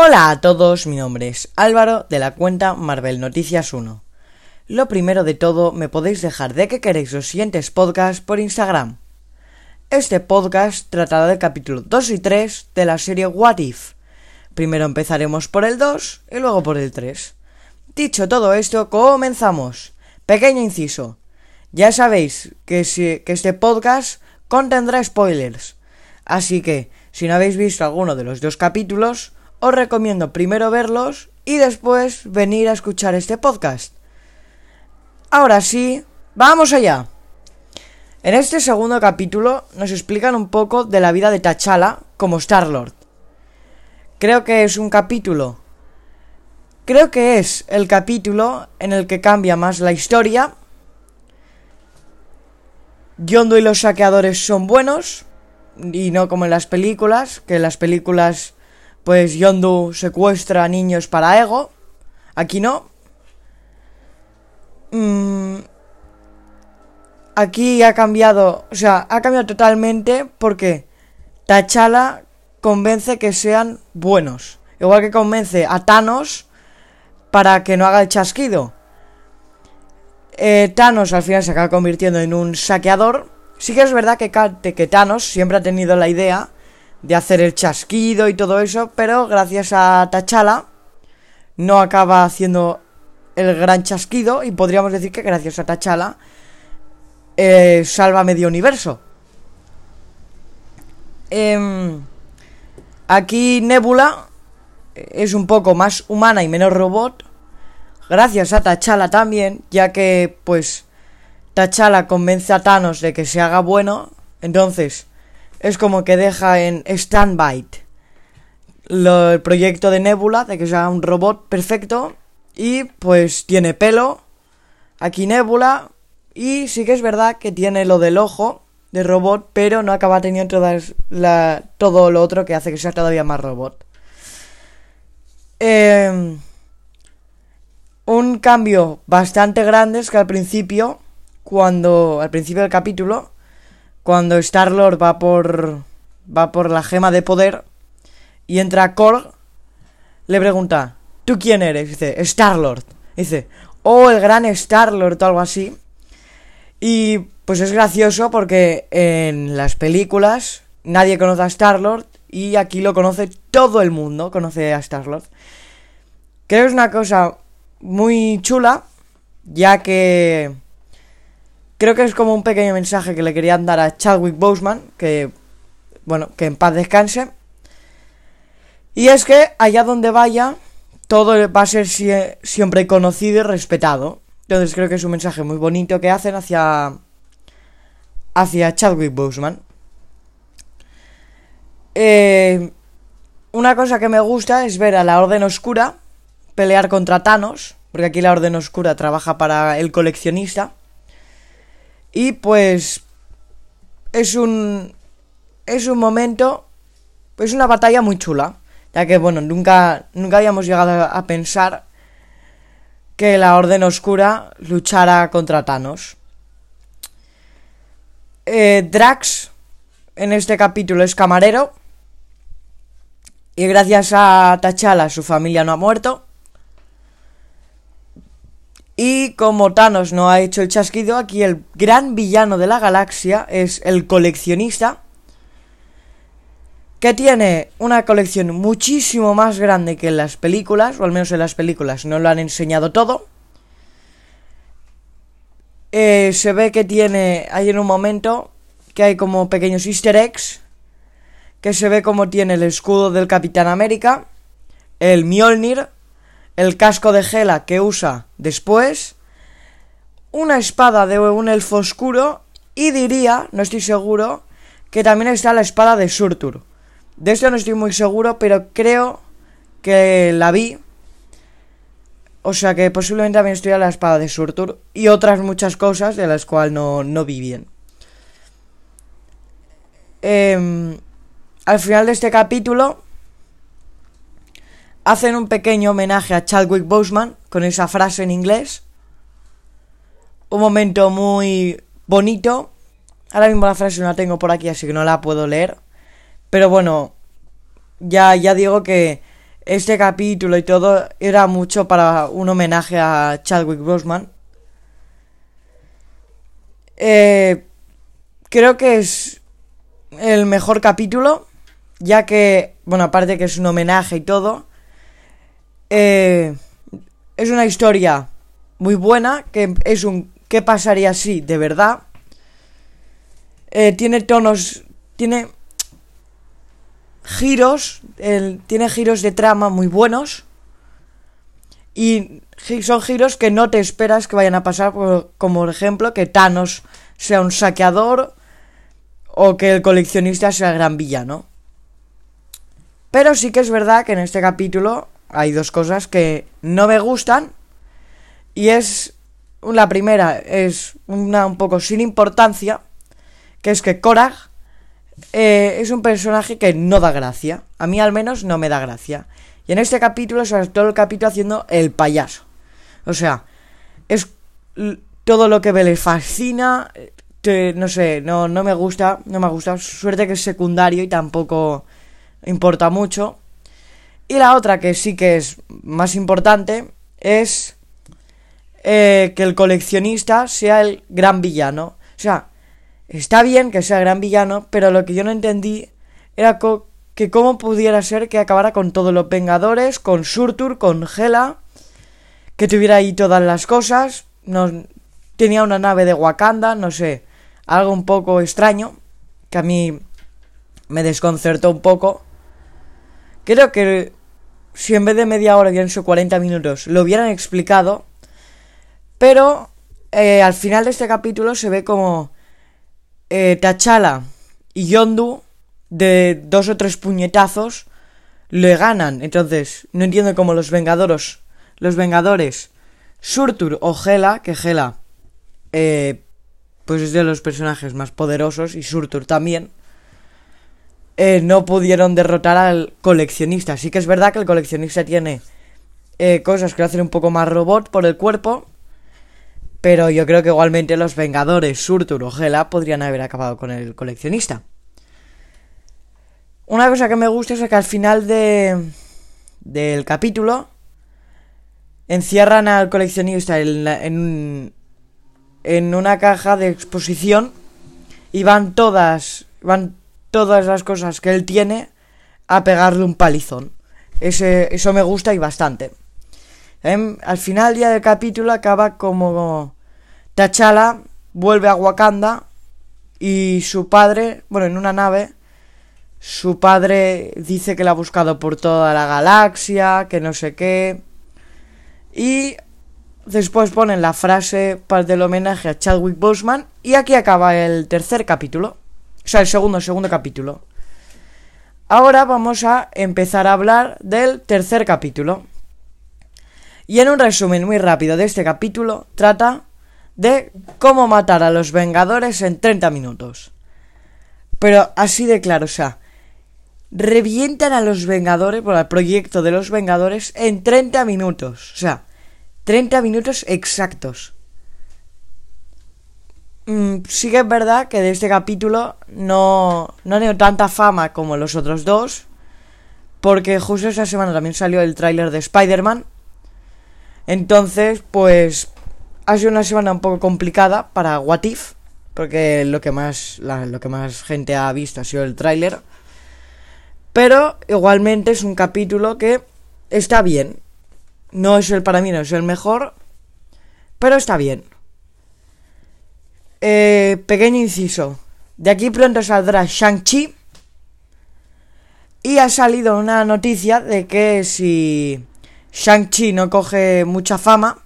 Hola a todos, mi nombre es Álvaro de la cuenta Marvel Noticias 1. Lo primero de todo, me podéis dejar de que queréis los siguientes podcasts por Instagram. Este podcast tratará del capítulo 2 y 3 de la serie What If. Primero empezaremos por el 2 y luego por el 3. Dicho todo esto, comenzamos. Pequeño inciso. Ya sabéis que, si, que este podcast contendrá spoilers. Así que, si no habéis visto alguno de los dos capítulos, os recomiendo primero verlos y después venir a escuchar este podcast. Ahora sí, vamos allá. En este segundo capítulo nos explican un poco de la vida de T'Challa como Star-Lord. Creo que es un capítulo. Creo que es el capítulo en el que cambia más la historia. Yondo y los saqueadores son buenos. Y no como en las películas, que las películas pues Yondu secuestra niños para ego. Aquí no. Mm, aquí ha cambiado, o sea, ha cambiado totalmente porque T'Challa convence que sean buenos. Igual que convence a Thanos para que no haga el chasquido. Eh, Thanos al final se acaba convirtiendo en un saqueador. Sí que es verdad que, que Thanos siempre ha tenido la idea de hacer el chasquido y todo eso, pero gracias a T'Challa no acaba haciendo el gran chasquido y podríamos decir que gracias a T'Challa eh, salva medio universo. Em, aquí Nebula es un poco más humana y menos robot. Gracias a T'Challa también, ya que pues T'Challa convence a Thanos de que se haga bueno. Entonces es como que deja en stand-by el proyecto de Nebula de que sea un robot perfecto y pues tiene pelo. Aquí Nebula. Y sí que es verdad que tiene lo del ojo de robot, pero no acaba teniendo la, todo lo otro que hace que sea todavía más robot. Em, un cambio bastante grande es que al principio, cuando al principio del capítulo, cuando Star Lord va por va por la gema de poder y entra Korg, le pregunta ¿Tú quién eres? Dice, Star-Lord. Dice, oh, el gran Star-Lord o algo así. Y pues es gracioso porque en las películas nadie conoce a Star-Lord y aquí lo conoce todo el mundo, conoce a Star-Lord. Creo que es una cosa muy chula, ya que creo que es como un pequeño mensaje que le querían dar a Chadwick Boseman, que bueno, que en paz descanse. Y es que allá donde vaya, todo va a ser siempre conocido y respetado. Entonces creo que es un mensaje muy bonito que hacen hacia hacia Chadwick Boseman. Eh, una cosa que me gusta es ver a la Orden Oscura pelear contra Thanos, porque aquí la Orden Oscura trabaja para el coleccionista. Y pues es un es un momento, es una batalla muy chula ya que bueno, nunca, nunca habíamos llegado a pensar que la Orden Oscura luchara contra Thanos. Eh, Drax en este capítulo es camarero y gracias a T'Challa su familia no ha muerto. Y como Thanos no ha hecho el chasquido, aquí el gran villano de la galaxia es el coleccionista que tiene una colección muchísimo más grande que en las películas, o al menos en las películas no lo han enseñado todo. Eh, se ve que tiene, hay en un momento que hay como pequeños easter eggs, que se ve como tiene el escudo del Capitán América, el Mjolnir, el casco de Gela que usa después, una espada de un elfo oscuro y diría, no estoy seguro, que también está la espada de Surtur. De esto no estoy muy seguro, pero creo que la vi. O sea que posiblemente también estoy a la espada de Surtur y otras muchas cosas de las cuales no, no vi bien. Em, al final de este capítulo hacen un pequeño homenaje a Chadwick Boseman con esa frase en inglés. Un momento muy bonito. Ahora mismo la frase no la tengo por aquí, así que no la puedo leer. Pero bueno, ya, ya digo que este capítulo y todo era mucho para un homenaje a Chadwick Boseman. Eh, creo que es el mejor capítulo, ya que, bueno, aparte que es un homenaje y todo, eh, es una historia muy buena, que es un ¿qué pasaría si de verdad? Eh, tiene tonos, tiene giros, tiene giros de trama muy buenos y son giros que no te esperas que vayan a pasar, como por ejemplo que Thanos sea un saqueador o que el coleccionista sea el gran villano. Pero sí que es verdad que en este capítulo hay dos cosas que no me gustan y es la primera es una un poco sin importancia, que es que Korag eh, es un personaje que no da gracia. A mí al menos no me da gracia. Y en este capítulo es todo el capítulo haciendo el payaso. O sea, es todo lo que ve le fascina. no sé, no, no me gusta, no me gusta. Suerte que es secundario y tampoco importa mucho. Y la otra que sí que es más importante es eh, que el coleccionista sea el gran villano. O sea, está bien que sea gran villano, pero lo que yo no entendí era que cómo pudiera ser que acabara con todos los Vengadores, con Surtur, con Hela, que tuviera ahí todas las cosas, no, tenía una nave de Wakanda, no sé, algo un poco extraño, que a mí me desconcertó un poco. Creo que si en vez de media hora en su 40 minutos lo hubieran explicado, pero eh, al final de este capítulo se ve como eh, T'Challa y Yondu de dos o tres puñetazos le ganan. Entonces, no entiendo cómo los Vengadores, los Vengadores, Surtur o Gela, que Gela, eh, pues es de los personajes más poderosos y Surtur también, eh, no pudieron derrotar al coleccionista. Sí que es verdad que el coleccionista tiene eh, cosas que lo hacen un poco más robot por el cuerpo, pero yo creo que igualmente los Vengadores, Surtur o Gela podrían haber acabado con el coleccionista. Una cosa que me gusta es que al final de, del capítulo encierran al coleccionista en, en, una caja de exposición y van todas, van todas las cosas que él tiene a pegarle un palizón. Ese, eso me gusta y bastante. Em, al final ya del capítulo acaba como T'Challa vuelve a Wakanda y su padre, bueno, en una nave, su padre dice que la ha buscado por toda la galaxia, que no sé qué. Y después ponen la frase para del homenaje a Chadwick Boseman y aquí acaba el tercer capítulo. O sea, el segundo, segundo capítulo. Ahora vamos a empezar a hablar del tercer capítulo. Y en un resumen muy rápido de este capítulo, trata de cómo matar a los Vengadores en 30 minutos. Pero así de claro, o sea, revientan a los Vengadores por el proyecto de los Vengadores en 30 minutos. O sea, 30 minutos exactos. Mm, sí que es verdad que de este capítulo no, no ha tenido tanta fama como los otros dos. Porque justo esa semana también salió el tráiler de Spider-Man entonces, pues ha sido una semana un poco complicada para What If, porque lo que más, lo que más gente ha visto ha sido el tráiler. Pero igualmente es un capítulo que está bien. No es el para mí, no es el mejor, pero está bien. Eh, pequeño inciso. De aquí pronto saldrá Shang-Chi. Y ha salido una noticia de que si Shang-Chi no coge mucha fama,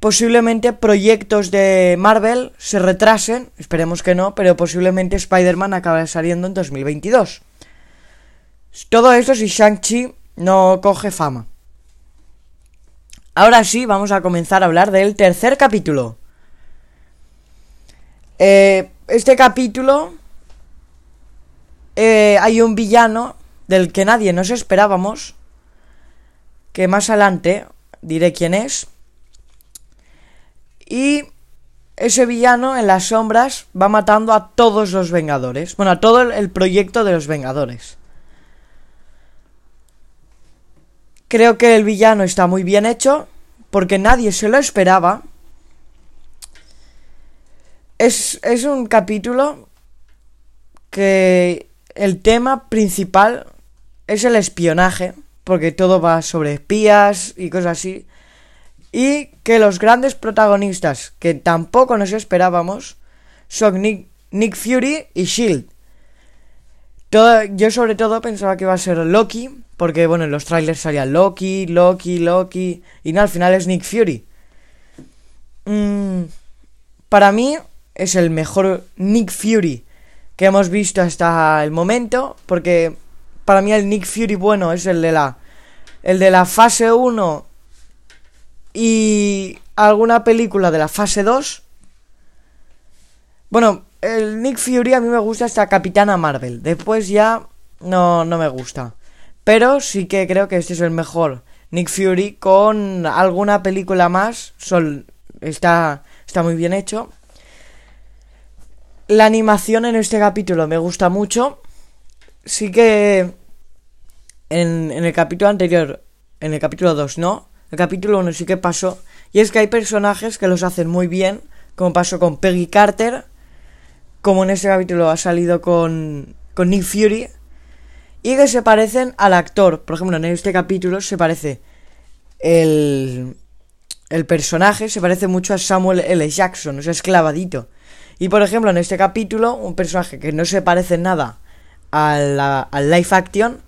posiblemente proyectos de Marvel se retrasen, esperemos que no, pero posiblemente Spider-Man acabe saliendo en 2022. Todo esto si Shang-Chi no coge fama. Ahora sí, vamos a comenzar a hablar del tercer capítulo. Eh, este capítulo eh, hay un villano del que nadie nos esperábamos que más adelante diré quién es. Y ese villano en las sombras va matando a todos los Vengadores. Bueno, a todo el proyecto de los Vengadores. Creo que el villano está muy bien hecho, porque nadie se lo esperaba. Es, es un capítulo que el tema principal es el espionaje, porque todo va sobre espías y cosas así. Y que los grandes protagonistas, que tampoco nos esperábamos, son Nick, Nick Fury y Shield. yo sobre todo pensaba que iba a ser Loki, porque bueno, en los trailers salía Loki, Loki, Loki, y no, al final es Nick Fury. Mm, para mí es el mejor Nick Fury que hemos visto hasta el momento, porque para mí el Nick Fury bueno es el de la el de la fase 1 y alguna película de la fase 2. Bueno, el Nick Fury a mí me gusta hasta Capitana Marvel. Después ya no, no me gusta. Pero sí que creo que este es el mejor Nick Fury con alguna película más. Sol, está, está muy bien hecho. La animación en este capítulo me gusta mucho. Sí que en, en el capítulo anterior, en el capítulo 2 no, el capítulo 1 sí que pasó. Y es que hay personajes que los hacen muy bien, como pasó con Peggy Carter, como en este capítulo ha salido con, con Nick Fury, y que se parecen al actor. Por ejemplo, en este capítulo se parece el, el personaje, se parece mucho a Samuel L. Jackson, o sea, es clavadito. Y por ejemplo, en este capítulo, un personaje que no se parece nada al live action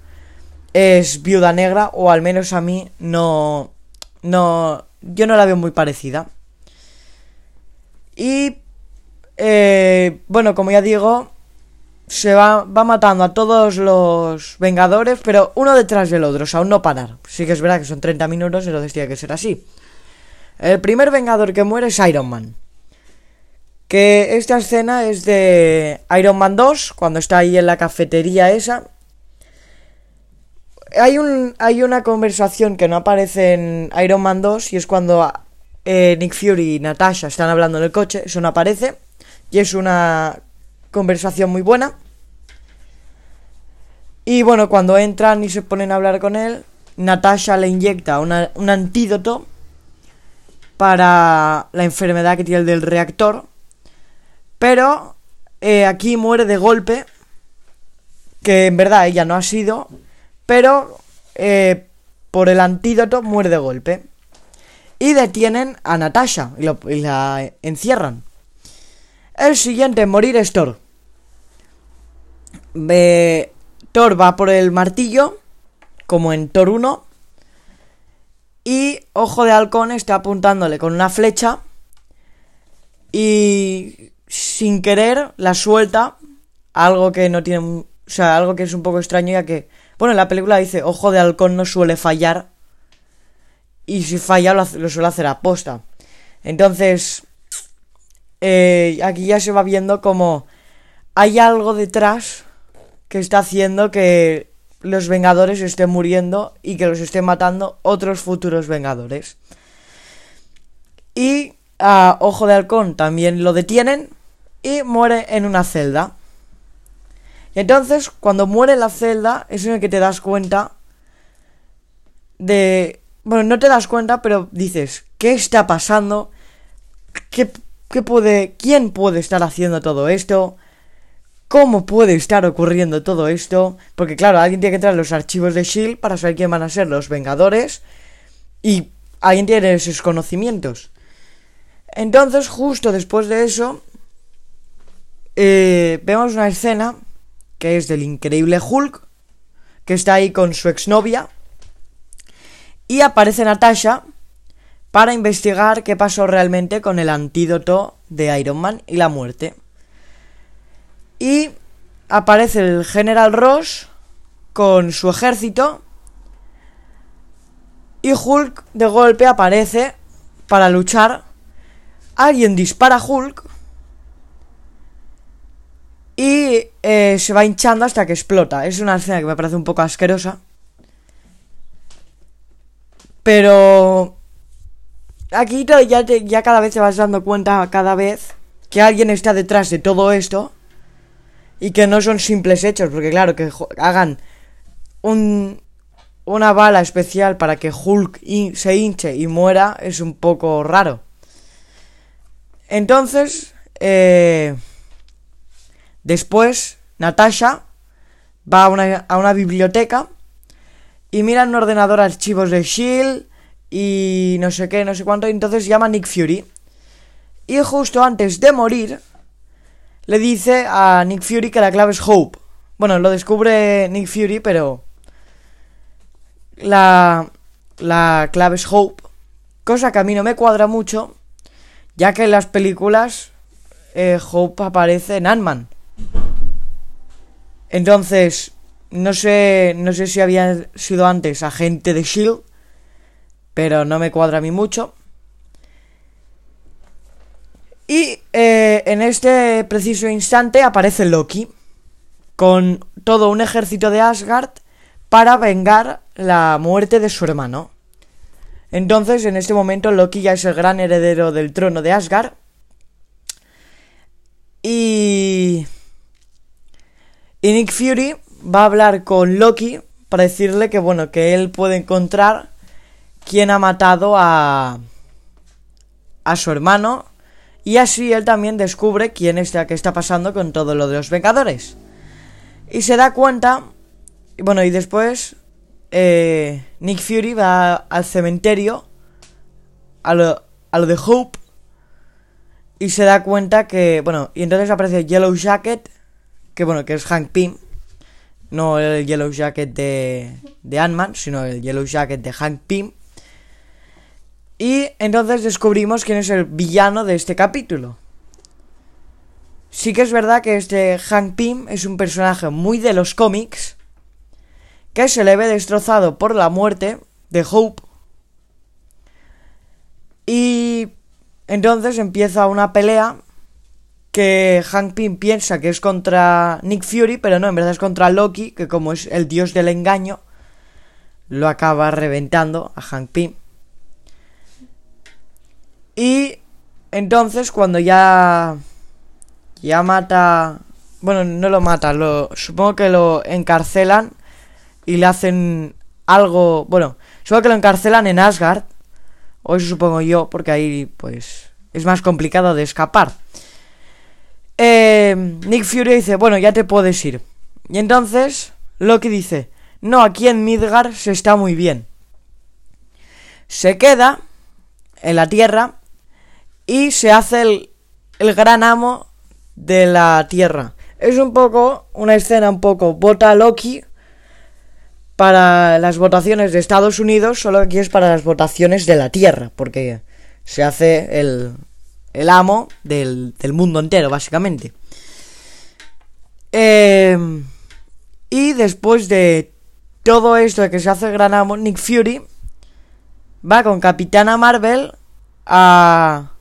es Viuda Negra, o al menos a mí no, no, yo no la veo muy parecida. Y, eh, bueno, como ya digo, se va, va matando a todos los Vengadores, pero uno detrás del otro, o sea, aún no parar. Sí que es verdad que son 30 minutos, entonces tiene que ser así. El primer Vengador que muere es Iron Man. Que esta escena es de Iron Man 2, cuando está ahí en la cafetería esa hay, un, hay una conversación que no aparece en Iron Man 2 y es cuando eh, Nick Fury y Natasha están hablando en el coche, eso no aparece y es una conversación muy buena. Y bueno, cuando entran y se ponen a hablar con él, Natasha le inyecta un antídoto para la enfermedad que tiene el del reactor. Pero eh, aquí muere de golpe, que en verdad ella no ha sido, pero eh, por el antídoto muere de golpe. Y detienen a Natasha y, la encierran. El siguiente en morir es Thor. Thor va por el martillo, como en Thor 1. Y Ojo de Halcón está apuntándole con una flecha. Y sin querer la suelta. Algo que no tiene. O sea, algo que es un poco extraño ya que bueno, en la película dice, ojo de halcón no suele fallar. Y si falla lo, suele hacer a posta. Entonces, eh, aquí ya se va viendo como hay algo detrás que está haciendo que los Vengadores estén muriendo y que los estén matando otros futuros Vengadores. Y a Ojo de Halcón también lo detienen y muere en una celda. Entonces, cuando muere la celda, es en el que te das cuenta de... Bueno, no te das cuenta, pero dices, ¿qué está pasando? ¿Qué, qué puede... ¿Quién puede estar haciendo todo esto? ¿Cómo puede estar ocurriendo todo esto? Porque claro, alguien tiene que traer los archivos de Shield para saber quién van a ser los Vengadores. Y alguien tiene esos conocimientos. Entonces, justo después de eso, eh, vemos una escena que es del increíble Hulk, que está ahí con su exnovia. Y aparece Natasha para investigar qué pasó realmente con el antídoto de Iron Man y la muerte. Y aparece el General Ross con su ejército. Y Hulk de golpe aparece para luchar. Alguien dispara a Hulk y eh, se va hinchando hasta que explota. Es una escena que me parece un poco asquerosa. Pero aquí ya, ya cada vez te vas dando cuenta, cada vez, que alguien está detrás de todo esto. Y que no son simples hechos, porque claro, que hagan un, una bala especial para que Hulk se hinche y muera es un poco raro. Entonces, eh, después, Natasha va a una, biblioteca y mira en un ordenador archivos de Shield y no sé qué, no sé cuánto, y entonces llama Nick Fury. Y justo antes de morir, le dice a Nick Fury que la clave es Hope. Bueno, lo descubre Nick Fury, pero la, la clave es Hope. Cosa que a mí no me cuadra mucho, ya que en las películas eh, Hope aparece en Ant-Man. Entonces, no sé, no sé si había sido antes agente de Shield, pero no me cuadra a mí mucho. Y eh, en este preciso instante aparece Loki con todo un ejército de Asgard para vengar la muerte de su hermano. Entonces, en este momento, Loki ya es el gran heredero del trono de Asgard. Y... Y Nick Fury va a hablar con Loki para decirle que, bueno, que él puede encontrar quién ha matado a... a su hermano. Y así él también descubre quién está, qué está pasando con todo lo de los Vengadores. Y se da cuenta... Y bueno, y después eh, Nick Fury va al cementerio, a lo, a lo de Hope, y se da cuenta que, bueno, y entonces aparece Yellow Jacket, que bueno, que es Hank Pym, no el Yellow Jacket de, de Ant-Man, sino el Yellow Jacket de Hank Pym. Y entonces descubrimos quién es el villano de este capítulo. Sí que es verdad que este Hank Pym es un personaje muy de los cómics, que se le ve destrozado por la muerte de Hope. Y entonces empieza una pelea que Hank Pym piensa que es contra Nick Fury, pero no, en verdad es contra Loki, que como es el dios del engaño, lo acaba reventando a Hank Pym. Y entonces cuando ya ya mata, bueno, no lo mata, lo supongo que lo encarcelan y le hacen algo, bueno, supongo que lo encarcelan en Asgard, o eso supongo yo, porque ahí pues es más complicado de escapar. Eh, Nick Fury dice, bueno, ya te puedes ir. Y entonces Loki dice, no, aquí en Midgard se está muy bien. Se queda en la Tierra y se hace el, el gran amo de la Tierra. Es un poco, una escena un poco, bota Loki para las votaciones de Estados Unidos, solo aquí es para las votaciones de la Tierra, porque se hace el, el amo del, del, mundo entero, básicamente. Eh, y después de todo esto de que se hace el gran amo, Nick Fury va con Capitana Marvel a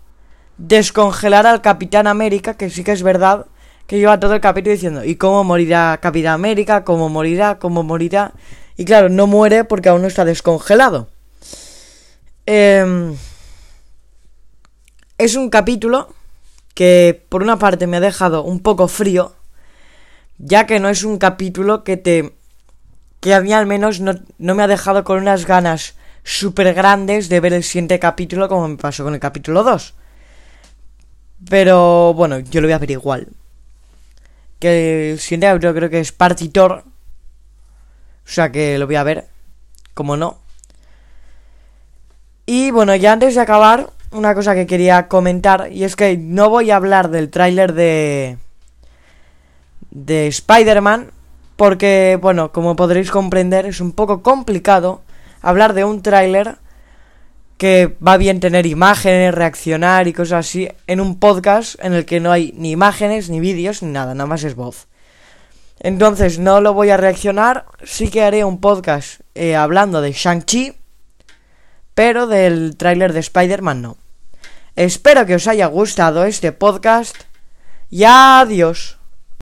descongelar al Capitán América, que sí que es verdad que lleva todo el capítulo diciendo, ¿y cómo morirá Capitán América? ¿Cómo morirá? ¿Cómo morirá? Y claro, no muere porque aún no está descongelado. Em, es un capítulo que por una parte me ha dejado un poco frío, ya que no es un capítulo que te... que a mí al menos no, no me ha dejado con unas ganas súper grandes de ver el siguiente capítulo como me pasó con el capítulo 2. Pero bueno, yo lo voy a ver igual. Que el siguiente capítulo creo que es Partitor o sea que lo voy a ver. Como no. Y bueno, ya antes de acabar, una cosa que quería comentar. Y es que no voy a hablar del tráiler de. de Spider-Man. Porque, bueno, como podréis comprender, es un poco complicado hablar de un tráiler que va bien tener imágenes, reaccionar y cosas así en un podcast en el que no hay ni imágenes, ni vídeos, ni nada, nada más es voz. Entonces no lo voy a reaccionar. Sí que haré un podcast eh, hablando de Shang-Chi. Pero del tráiler de Spider-Man no. Espero que os haya gustado este podcast. Y adiós.